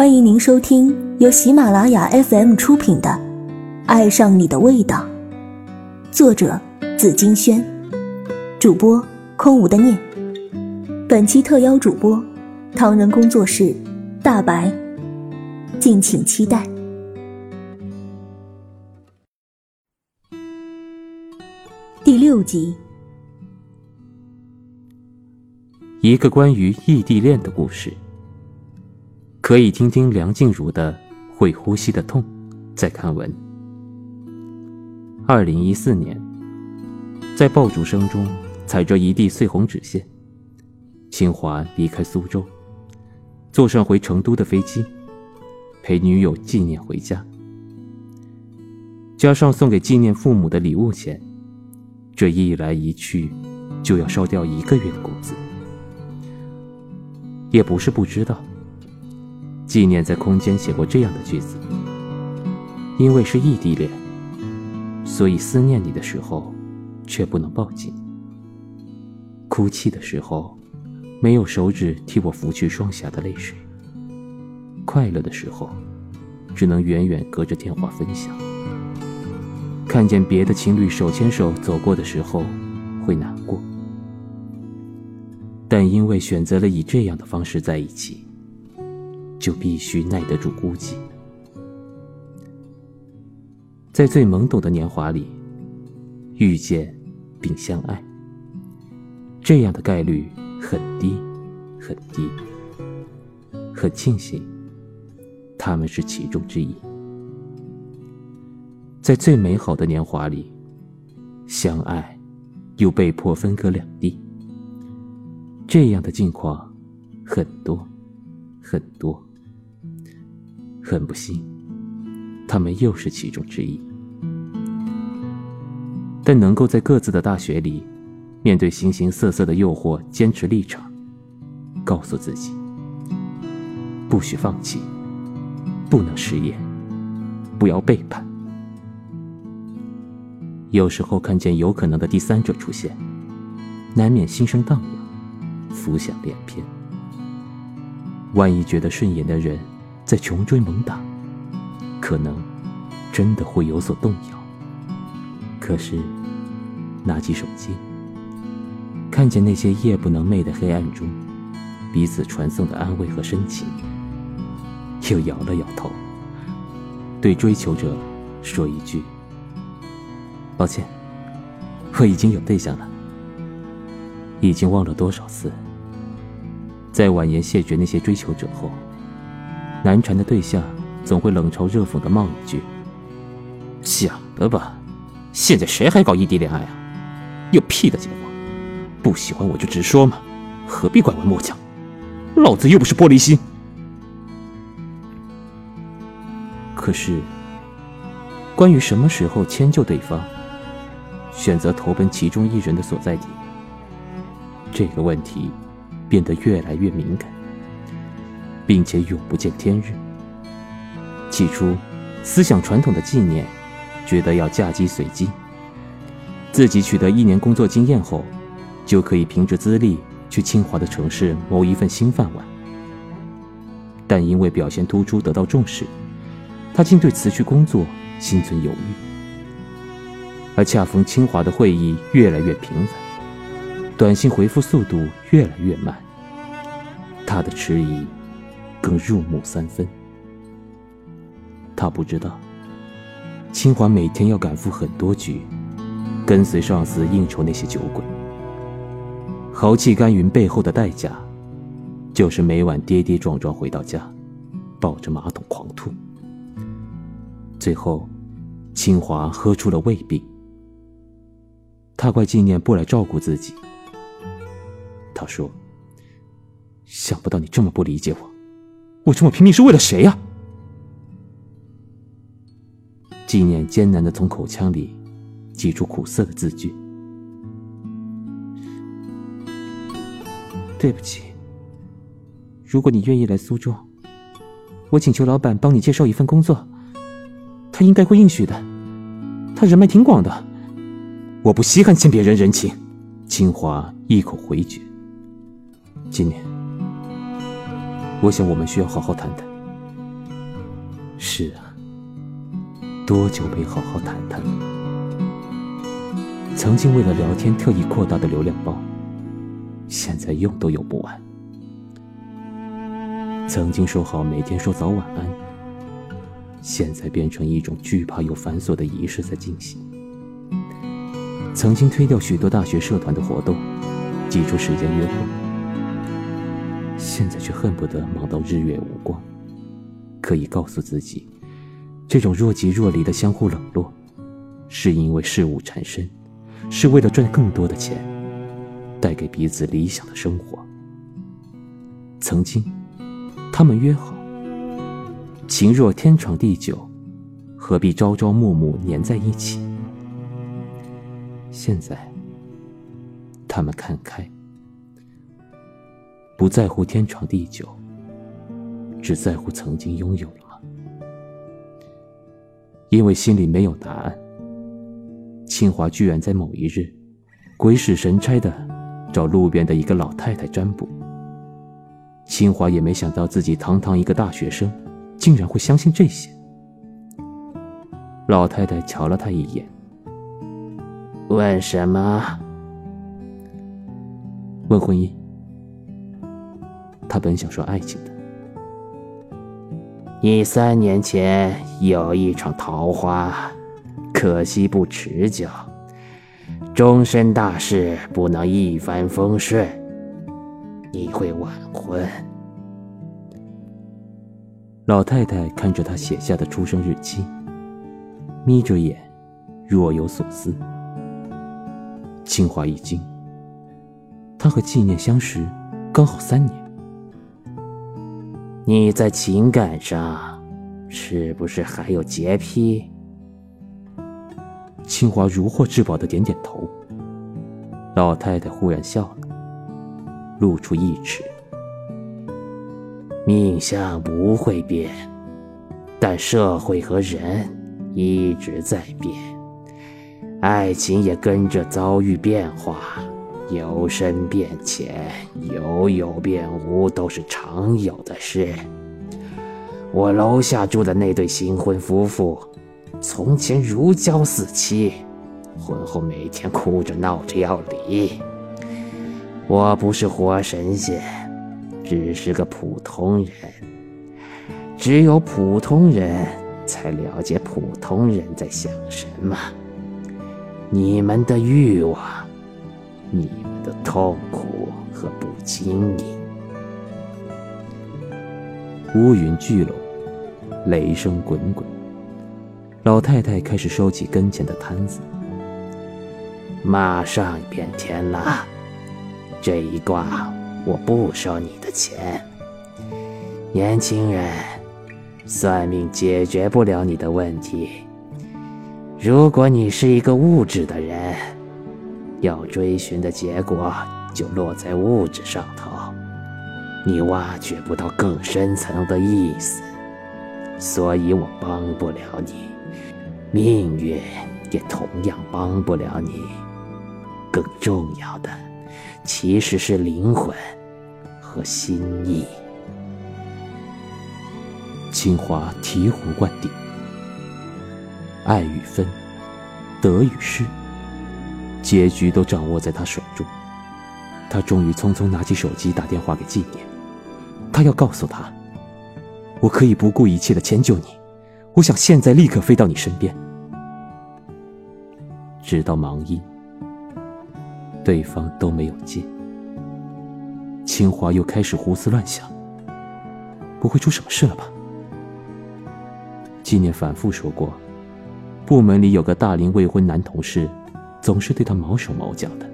欢迎您收听由喜马拉雅 FM 出品的《爱上你的味道》，作者紫金轩，主播空无的念。本期特邀主播唐人工作室大白，敬请期待。第六集，一个关于异地恋的故事。可以听听梁静茹的《会呼吸的痛》，再看文。二零一四年，在爆竹声中，踩着一地碎红纸屑，清华离开苏州，坐上回成都的飞机，陪女友纪念回家。加上送给纪念父母的礼物钱，这一来一去，就要烧掉一个月的工资。也不是不知道。纪念在空间写过这样的句子：“因为是异地恋，所以思念你的时候，却不能抱紧；哭泣的时候，没有手指替我拂去双颊的泪水；快乐的时候，只能远远隔着电话分享。看见别的情侣手牵手走过的时候，会难过，但因为选择了以这样的方式在一起。”就必须耐得住孤寂，在最懵懂的年华里遇见并相爱，这样的概率很低很低。很庆幸，他们是其中之一。在最美好的年华里相爱，又被迫分隔两地，这样的境况很多很多。很不幸，他们又是其中之一。但能够在各自的大学里，面对形形色色的诱惑，坚持立场，告诉自己，不许放弃，不能失业，不要背叛。有时候看见有可能的第三者出现，难免心生荡漾，浮想联翩。万一觉得顺眼的人。在穷追猛打，可能真的会有所动摇。可是，拿起手机，看见那些夜不能寐的黑暗中，彼此传送的安慰和深情，又摇了摇头，对追求者说一句：“抱歉，我已经有对象了。”已经忘了多少次，在婉言谢绝那些追求者后。难缠的对象总会冷嘲热讽的冒一句：“想的吧，现在谁还搞异地恋爱啊？有屁的结果！不喜欢我就直说嘛，何必拐弯抹角？老子又不是玻璃心。”可是，关于什么时候迁就对方，选择投奔其中一人的所在地，这个问题变得越来越敏感。并且永不见天日。起初，思想传统的纪念，觉得要嫁鸡随鸡。自己取得一年工作经验后，就可以凭着资历去清华的城市谋一份新饭碗。但因为表现突出得到重视，他竟对辞去工作心存犹豫。而恰逢清华的会议越来越频繁，短信回复速度越来越慢，他的迟疑。更入木三分。他不知道，清华每天要赶赴很多局，跟随上司应酬那些酒鬼。豪气干云背后的代价，就是每晚跌跌撞撞回到家，抱着马桶狂吐。最后，清华喝出了胃病。他怪纪念不来照顾自己。他说：“想不到你这么不理解我。”我这么拼命是为了谁呀？纪念艰难的从口腔里挤出苦涩的字句。对不起，如果你愿意来苏州，我请求老板帮你介绍一份工作，他应该会应许的。他人脉挺广的，我不稀罕欠别人人情。清华一口回绝。纪念。我想，我们需要好好谈谈。是啊，多久没好好谈谈了？曾经为了聊天特意扩大的流量包，现在用都用不完。曾经说好每天说早晚安，现在变成一种惧怕又繁琐的仪式在进行。曾经推掉许多大学社团的活动，挤出时间约会，现在却恨不得忙到日月无光。可以告诉自己，这种若即若离的相互冷落，是因为事物缠身，是为了赚更多的钱，带给彼此理想的生活。曾经。他们约好，情若天长地久，何必朝朝暮暮黏在一起？现在，他们看开，不在乎天长地久，只在乎曾经拥有了吗？因为心里没有答案，清华居然在某一日，鬼使神差的找路边的一个老太太占卜。清华也没想到自己堂堂一个大学生，竟然会相信这些。老太太瞧了他一眼，问什么？问婚姻。他本想说爱情的。你三年前有一场桃花，可惜不持久，终身大事不能一帆风顺。你会晚婚。老太太看着他写下的出生日期，眯着眼，若有所思。清华一惊，他和纪念相识刚好三年。你在情感上是不是还有洁癖？清华如获至宝的点点头。老太太忽然笑了。露出一齿，命相不会变，但社会和人一直在变，爱情也跟着遭遇变化，由深变浅，由有变无，都是常有的事。我楼下住的那对新婚夫妇，从前如胶似漆，婚后每天哭着闹着要离。我不是活神仙，只是个普通人。只有普通人才了解普通人在想什么。你们的欲望，你们的痛苦和不经意。乌云聚拢，雷声滚滚。老太太开始收起跟前的摊子。马上变天了。这一卦，我不收你的钱。年轻人，算命解决不了你的问题。如果你是一个物质的人，要追寻的结果就落在物质上头，你挖掘不到更深层的意思，所以我帮不了你，命运也同样帮不了你。更重要的。其实是灵魂和心意。清华醍醐灌顶，爱与分，得与失，结局都掌握在他手中。他终于匆匆拿起手机打电话给纪念，他要告诉他：“我可以不顾一切的迁就你，我想现在立刻飞到你身边。”直到忙音。对方都没有接，清华又开始胡思乱想。不会出什么事了吧？纪念反复说过，部门里有个大龄未婚男同事，总是对他毛手毛脚的。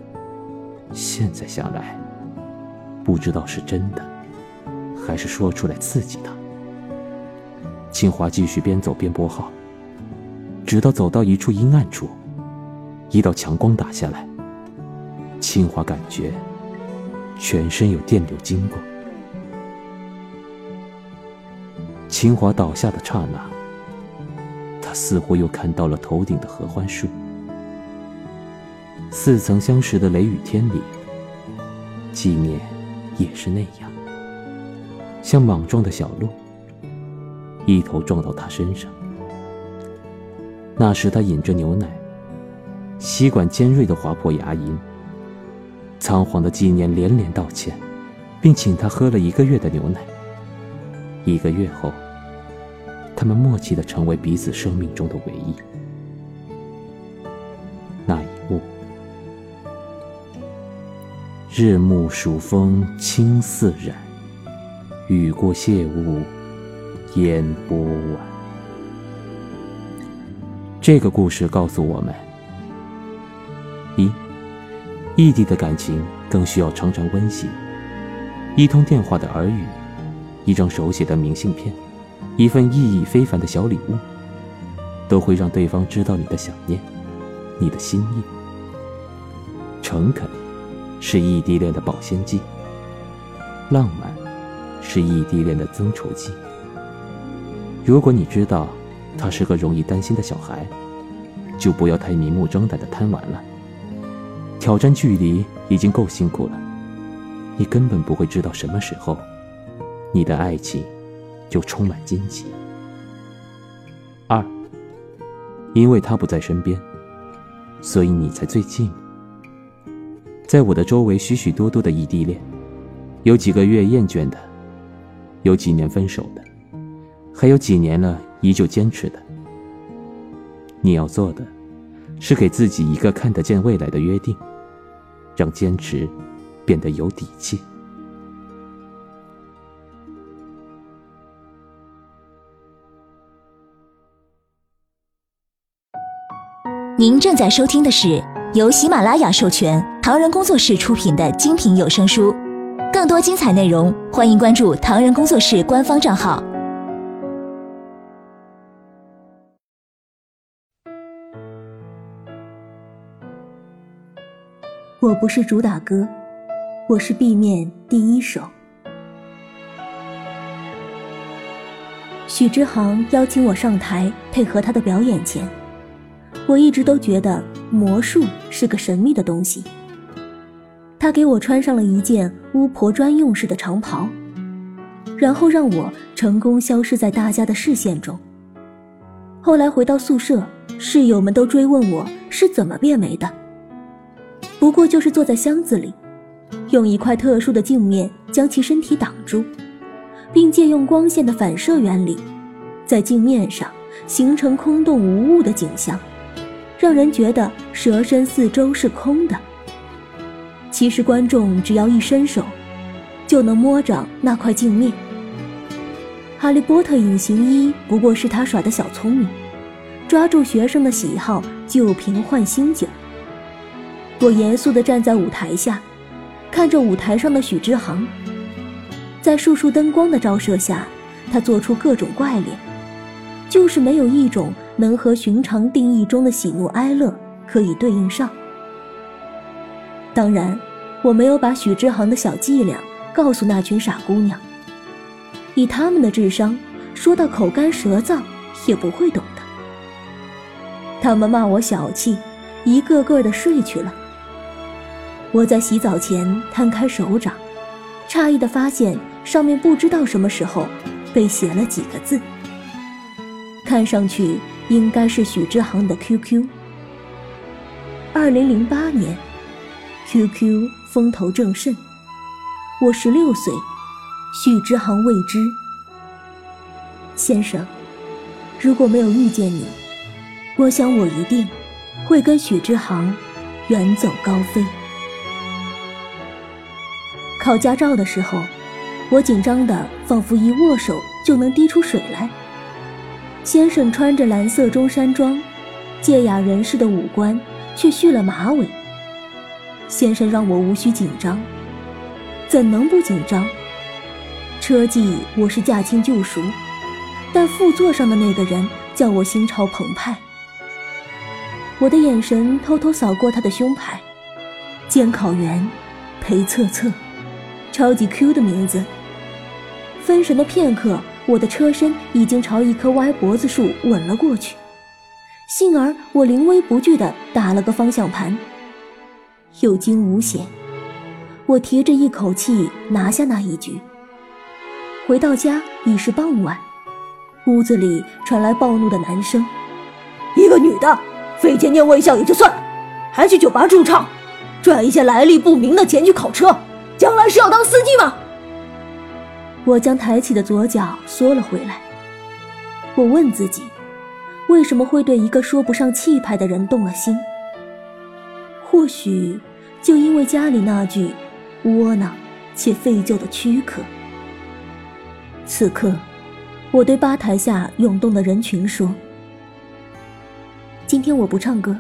现在想来，不知道是真的，还是说出来刺激他。清华继续边走边拨号，直到走到一处阴暗处，一道强光打下来。清华感觉全身有电流经过。清华倒下的刹那，他似乎又看到了头顶的合欢树。似曾相识的雷雨天里，纪念也是那样，像莽撞的小鹿，一头撞到他身上。那时他饮着牛奶，吸管尖锐的划破牙龈。仓皇的纪念连连道歉，并请他喝了一个月的牛奶。一个月后，他们默契的成为彼此生命中的唯一。日暮暑风青似染，雨过谢雾烟波晚。这个故事告诉我们：一。异地的感情更需要常常温习，一通电话的耳语，一张手写的明信片，一份意义非凡的小礼物，都会让对方知道你的想念，你的心意。诚恳是异地恋的保鲜剂，浪漫是异地恋的增稠剂。如果你知道他是个容易担心的小孩，就不要太明目张胆的贪玩了。挑战距离已经够辛苦了，你根本不会知道什么时候，你的爱情就充满荆棘。二，因为他不在身边，所以你才最近。在我的周围，许许多多的异地恋，有几个月厌倦的，有几年分手的，还有几年了依旧坚持的。你要做的。是给自己一个看得见未来的约定，让坚持变得有底气。您正在收听的是由喜马拉雅授权、唐人工作室出品的精品有声书，更多精彩内容，欢迎关注唐人工作室官方账号。我不是主打歌，我是 B 面第一首。许之航邀请我上台配合他的表演前，我一直都觉得魔术是个神秘的东西。他给我穿上了一件巫婆专用式的长袍，然后让我成功消失在大家的视线中。后来回到宿舍，室友们都追问我是怎么变没的。不过就是坐在箱子里，用一块特殊的镜面将其身体挡住，并借用光线的反射原理，在镜面上形成空洞无物的景象，让人觉得蛇身四周是空的。其实观众只要一伸手，就能摸着那块镜面。哈利波特隐形衣不过是他耍的小聪明，抓住学生的喜好，旧瓶换新酒。我严肃地站在舞台下，看着舞台上的许之航。在束束灯光的照射下，他做出各种怪脸，就是没有一种能和寻常定义中的喜怒哀乐可以对应上。当然，我没有把许之航的小伎俩告诉那群傻姑娘。以他们的智商，说到口干舌燥也不会懂的。他们骂我小气，一个个的睡去了。我在洗澡前摊开手掌，诧异的发现上面不知道什么时候被写了几个字，看上去应该是许之航的 QQ。二零零八年，QQ 风头正盛，我十六岁，许之航未知。先生，如果没有遇见你，我想我一定会跟许之航远走高飞。考驾照的时候，我紧张的仿佛一握手就能滴出水来。先生穿着蓝色中山装，芥雅人士的五官却蓄了马尾。先生让我无需紧张，怎能不紧张？车技我是驾轻就熟，但副座上的那个人叫我心潮澎湃。我的眼神偷偷扫过他的胸牌，监考员裴策策。超级 Q 的名字。分神的片刻，我的车身已经朝一棵歪脖子树吻了过去。幸而我临危不惧地打了个方向盘，有惊无险。我提着一口气拿下那一局。回到家已是傍晚，屋子里传来暴怒的男声：“一个女的，费钱念卫校也就算了，还去酒吧驻唱，赚一些来历不明的钱去考车，将来是要当司机吗？”我将抬起的左脚缩了回来。我问自己，为什么会对一个说不上气派的人动了心？或许，就因为家里那句窝囊且废旧的躯壳。此刻，我对吧台下涌动的人群说：“今天我不唱歌，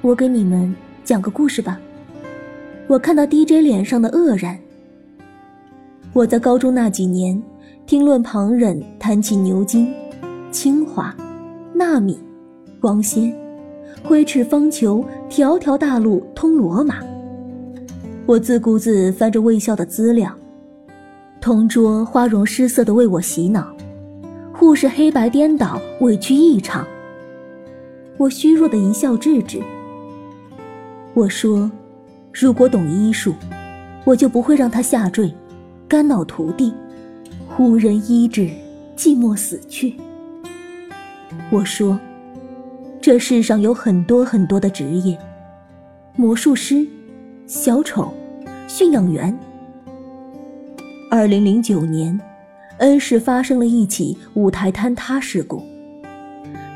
我给你们讲个故事吧。”我看到 DJ 脸上的愕然。我在高中那几年，听论旁人谈起牛津、清华、纳米、光纤，挥斥方遒，条条大路通罗马。我自顾自翻着卫校的资料。同桌花容失色的为我洗脑，护士黑白颠倒，委屈异常。我虚弱的一笑置之。我说：“如果懂医术，我就不会让他下坠，肝脑涂地，无人医治，寂寞死去。”我说：“这世上有很多很多的职业，魔术师、小丑、驯养员。”二零零九年，恩市发生了一起舞台坍塌事故，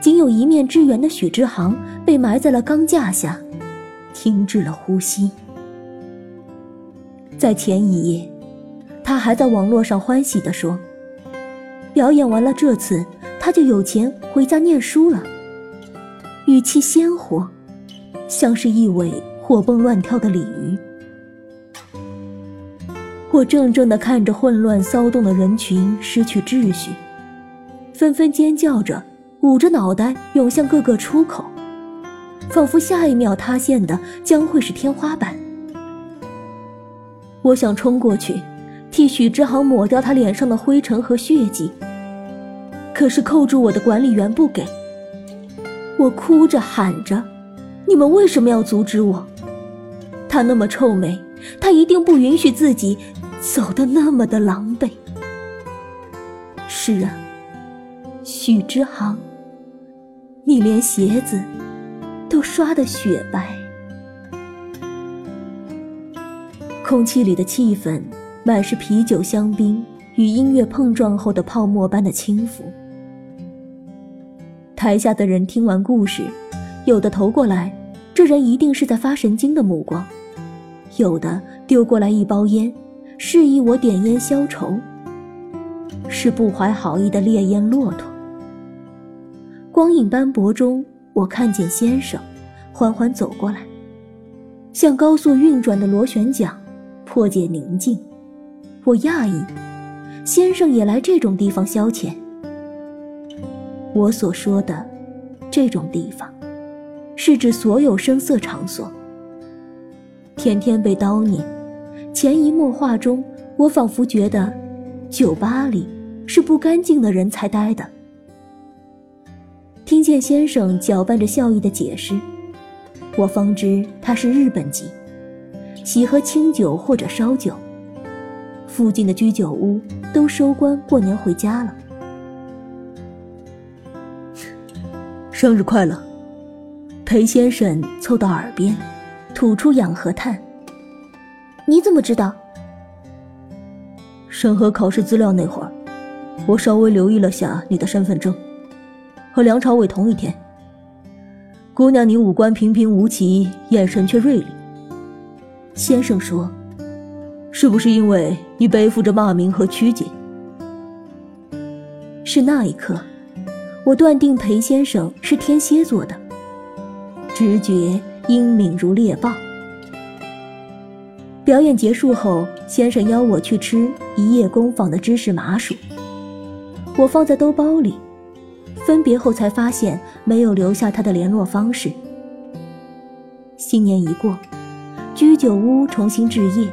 仅有一面之缘的许之航被埋在了钢架下，停止了呼吸。在前一夜，还在网络上欢喜地说：“表演完了这次，他就有钱回家念书了。”语气鲜活，像是一尾活蹦乱跳的鲤鱼。我怔怔地看着混乱骚动的人群失去秩序，纷纷尖叫着，捂着脑袋涌向各个出口，仿佛下一秒塌陷的将会是天花板。我想冲过去，替许之航抹掉他脸上的灰尘和血迹，可是扣住我的管理员不给。我哭着喊着：“你们为什么要阻止我？他那么臭美，他一定不允许自己。”走得那么的狼狈。是啊，许之航，你连鞋子都刷得雪白。空气里的气氛满是啤酒、香槟与音乐碰撞后的泡沫般的轻浮。台下的人听完故事，有的投过来，这人一定是在发神经的目光；有的丢过来一包烟。示意我点烟消愁，是不怀好意的烈焰骆驼。光影斑驳中，我看见先生缓缓走过来，像高速运转的螺旋桨，破解宁静。我讶异，先生也来这种地方消遣。我所说的这种地方，是指所有声色场所。天天被叨念。潜移默化中，我仿佛觉得，酒吧里是不干净的人才待的。听见先生搅拌着笑意的解释，我方知他是日本籍，喜喝清酒或者烧酒。附近的居酒屋都收官过年回家了。生日快乐！裴先生凑到耳边，吐出氧和碳。你怎么知道？审核考试资料那会儿，我稍微留意了下你的身份证，和梁朝伟同一天。姑娘，你五官平平无奇，眼神却锐利。先生说：“是不是因为你背负着骂名和曲解？”是那一刻，我断定裴先生是天蝎座的，直觉英敏如猎豹。表演结束后，先生邀我去吃一夜工坊的芝士麻薯。我放在兜包里，分别后才发现没有留下他的联络方式。新年一过，居酒屋重新置业，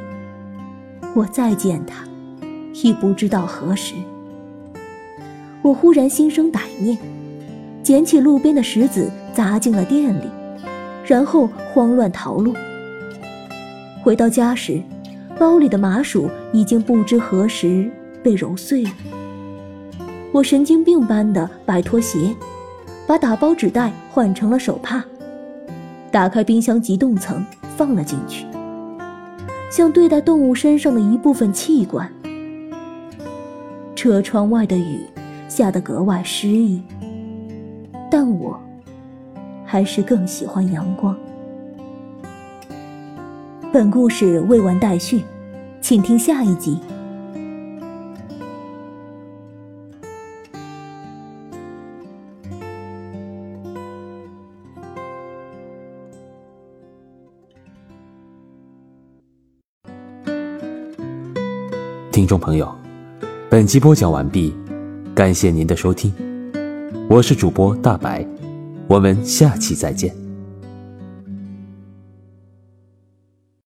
我再见他，已不知道何时。我忽然心生歹念，捡起路边的石子砸进了店里，然后慌乱逃路。回到家时，包里的麻薯已经不知何时被揉碎了。我神经病般的摆脱鞋，把打包纸袋换成了手帕，打开冰箱急冻层放了进去，像对待动物身上的一部分器官。车窗外的雨下得格外诗意，但我还是更喜欢阳光。本故事未完待续，请听下一集。众朋友，本集播讲完毕，感谢您的收听，我是主播大白，我们下期再见。